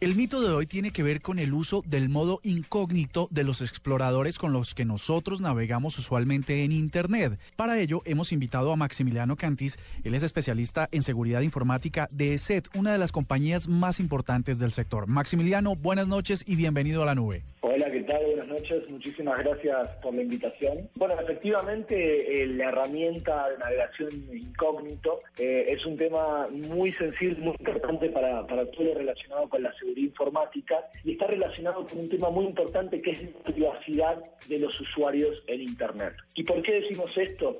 El mito de hoy tiene que ver con el uso del modo incógnito de los exploradores con los que nosotros navegamos usualmente en Internet. Para ello hemos invitado a Maximiliano Cantis, él es especialista en seguridad informática de ESET, una de las compañías más importantes del sector. Maximiliano, buenas noches y bienvenido a la nube. Hola, ¿qué tal? Buenas noches, muchísimas gracias por la invitación. Bueno, efectivamente eh, la herramienta de navegación incógnito eh, es un tema muy sensible, muy importante para, para todo lo relacionado con la seguridad informática y está relacionado con un tema muy importante que es la privacidad de los usuarios en Internet. ¿Y por qué decimos esto?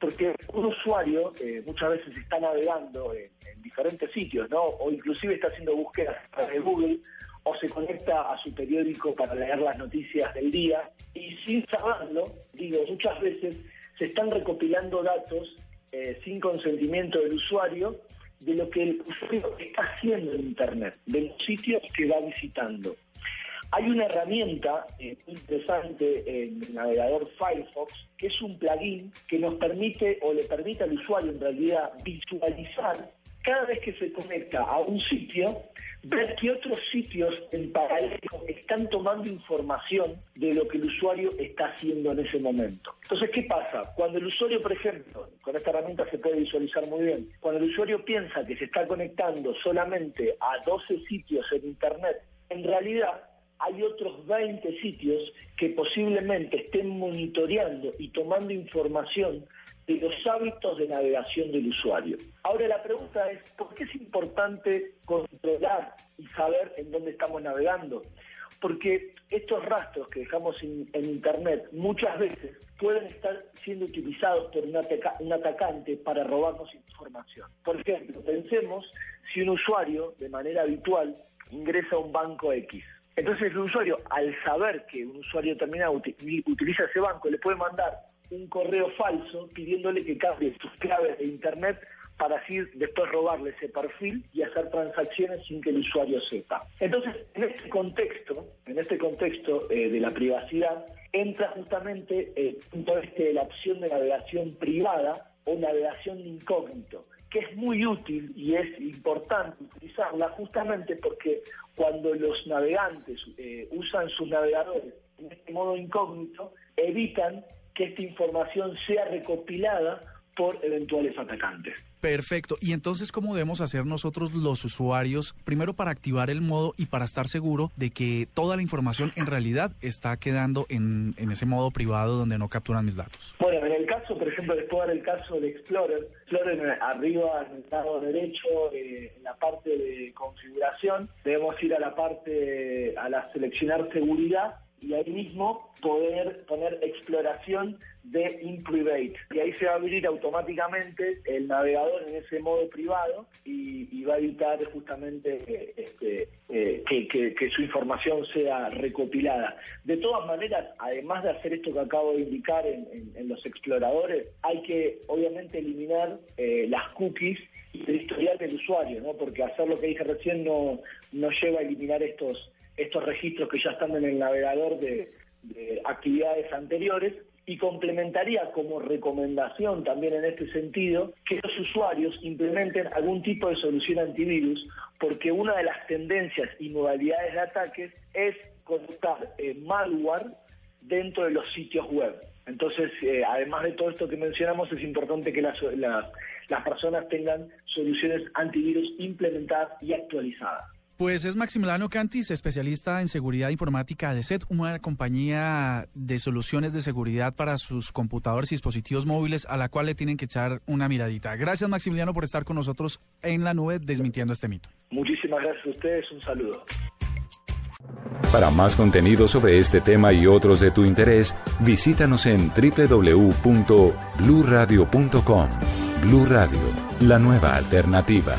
Porque un usuario eh, muchas veces está navegando en, diferentes sitios, ¿no? O inclusive está haciendo búsquedas de Google o se conecta a su periódico para leer las noticias del día y sin saberlo, digo, muchas veces se están recopilando datos eh, sin consentimiento del usuario de lo que el usuario está haciendo en Internet, de los sitios que va visitando. Hay una herramienta eh, interesante en el navegador Firefox, que es un plugin que nos permite o le permite al usuario en realidad visualizar cada vez que se conecta a un sitio, ver que otros sitios en paralelo están tomando información de lo que el usuario está haciendo en ese momento. Entonces, ¿qué pasa? Cuando el usuario, por ejemplo, con esta herramienta se puede visualizar muy bien, cuando el usuario piensa que se está conectando solamente a 12 sitios en Internet, en realidad hay otros 20 sitios que posiblemente estén monitoreando y tomando información de los hábitos de navegación del usuario. Ahora la pregunta es, ¿por qué es importante controlar y saber en dónde estamos navegando? Porque estos rastros que dejamos en, Internet muchas veces pueden estar siendo utilizados por un, un atacante para robarnos información. Por ejemplo, pensemos si un usuario de manera habitual ingresa a un banco X entonces el usuario, al saber que un usuario determinado utiliza ese banco, le puede mandar un correo falso pidiéndole que cambie sus claves de Internet para así después robarle ese perfil y hacer transacciones sin que el usuario sepa. Entonces, en este contexto, en este contexto eh, de la privacidad, entra justamente punto este la opción de navegación privada o navegación incógnito que es muy útil y es importante utilizarla justamente porque cuando los navegantes eh, usan sus navegadores en este modo incógnito, evitan que esta información sea recopilada por eventuales atacantes. Perfecto. Y entonces, ¿cómo debemos hacer nosotros los usuarios, primero para activar el modo y para estar seguro de que toda la información en realidad está quedando en, ese modo privado donde no capturan mis datos? Bueno, en el caso, por ejemplo, les puedo dar el caso de Explorer. Explorer arriba en el lado derecho, eh, en la parte de configuración, debemos ir a la parte, a la seleccionar seguridad y ahí mismo poder poner exploración de InPrivate. Y ahí se va a abrir automáticamente el navegador en ese modo privado y, va a evitar justamente este, eh, que, su información sea recopilada. De todas maneras, además de hacer esto que acabo de indicar en, los exploradores, hay que obviamente eliminar eh, las cookies y el historial del usuario, ¿no? porque hacer lo que dije recién no, no lleva a eliminar estos estos registros que ya están en el navegador de, actividades anteriores y complementaría como recomendación también en este sentido que los usuarios implementen algún tipo de solución antivirus porque una de las tendencias y modalidades de ataques es colocar eh, malware dentro de los sitios web. Entonces, eh, además de todo esto que mencionamos, es importante que las, las personas tengan soluciones antivirus implementadas y actualizadas. Pues es Maximiliano Cantis, especialista en seguridad informática de SET, una compañía de soluciones de seguridad para sus computadores y dispositivos móviles a la cual le tienen que echar una miradita. Gracias Maximiliano por estar con nosotros en la nube desmintiendo este mito. Muchísimas gracias a ustedes, un saludo. Para más contenido sobre este tema y otros de tu interés, visítanos en www.bluradio.com. Blu Radio, la nueva alternativa.